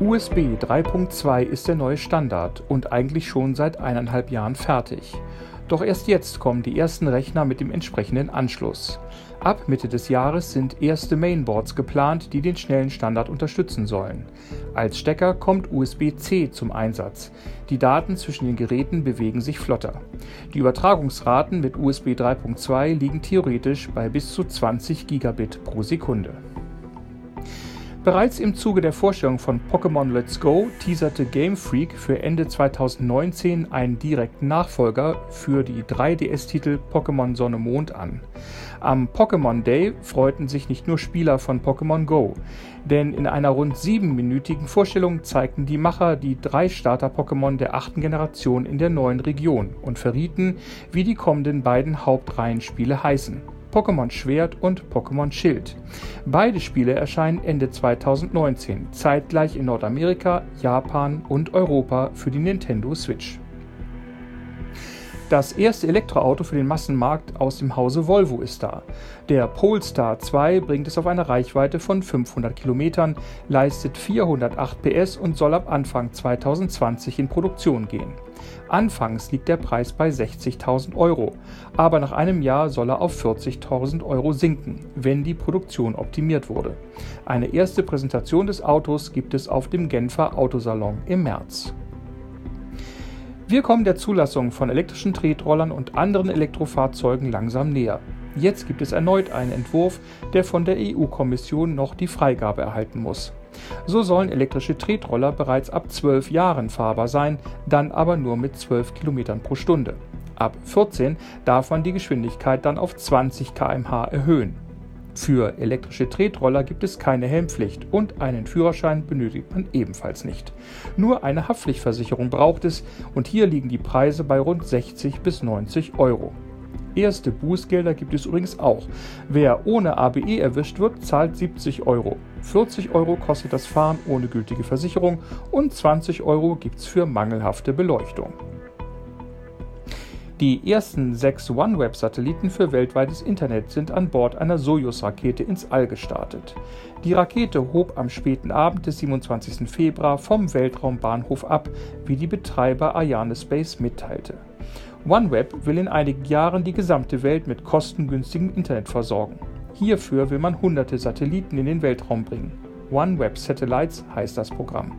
USB 3.2 ist der neue Standard und eigentlich schon seit eineinhalb Jahren fertig. Doch erst jetzt kommen die ersten Rechner mit dem entsprechenden Anschluss. Ab Mitte des Jahres sind erste Mainboards geplant, die den schnellen Standard unterstützen sollen. Als Stecker kommt USB-C zum Einsatz. Die Daten zwischen den Geräten bewegen sich flotter. Die Übertragungsraten mit USB 3.2 liegen theoretisch bei bis zu 20 Gigabit pro Sekunde. Bereits im Zuge der Vorstellung von Pokémon Let's Go teaserte Game Freak für Ende 2019 einen direkten Nachfolger für die 3DS-Titel Pokémon Sonne Mond an. Am Pokémon Day freuten sich nicht nur Spieler von Pokémon Go, denn in einer rund siebenminütigen Vorstellung zeigten die Macher die drei Starter-Pokémon der achten Generation in der neuen Region und verrieten, wie die kommenden beiden Hauptreihenspiele heißen. Pokémon Schwert und Pokémon Schild. Beide Spiele erscheinen Ende 2019, zeitgleich in Nordamerika, Japan und Europa für die Nintendo Switch. Das erste Elektroauto für den Massenmarkt aus dem Hause Volvo ist da. Der Polestar 2 bringt es auf eine Reichweite von 500 Kilometern, leistet 408 PS und soll ab Anfang 2020 in Produktion gehen. Anfangs liegt der Preis bei 60.000 Euro, aber nach einem Jahr soll er auf 40.000 Euro sinken, wenn die Produktion optimiert wurde. Eine erste Präsentation des Autos gibt es auf dem Genfer Autosalon im März. Wir kommen der Zulassung von elektrischen Tretrollern und anderen Elektrofahrzeugen langsam näher. Jetzt gibt es erneut einen Entwurf, der von der EU-Kommission noch die Freigabe erhalten muss. So sollen elektrische Tretroller bereits ab 12 Jahren fahrbar sein, dann aber nur mit 12 km pro Stunde. Ab 14 darf man die Geschwindigkeit dann auf 20 km/h erhöhen. Für elektrische Tretroller gibt es keine Helmpflicht und einen Führerschein benötigt man ebenfalls nicht. Nur eine Haftpflichtversicherung braucht es und hier liegen die Preise bei rund 60 bis 90 Euro. Erste Bußgelder gibt es übrigens auch. Wer ohne ABE erwischt wird, zahlt 70 Euro. 40 Euro kostet das Fahren ohne gültige Versicherung und 20 Euro gibt es für mangelhafte Beleuchtung. Die ersten sechs OneWeb-Satelliten für weltweites Internet sind an Bord einer Soyuz-Rakete ins All gestartet. Die Rakete hob am späten Abend des 27. Februar vom Weltraumbahnhof ab, wie die Betreiber Ariane Space mitteilte. OneWeb will in einigen Jahren die gesamte Welt mit kostengünstigem Internet versorgen. Hierfür will man hunderte Satelliten in den Weltraum bringen. OneWeb Satellites heißt das Programm.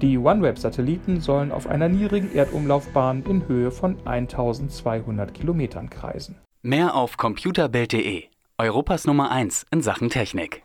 Die OneWeb-Satelliten sollen auf einer niedrigen Erdumlaufbahn in Höhe von 1200 Kilometern kreisen. Mehr auf computerbild.de, Europas Nummer 1 in Sachen Technik.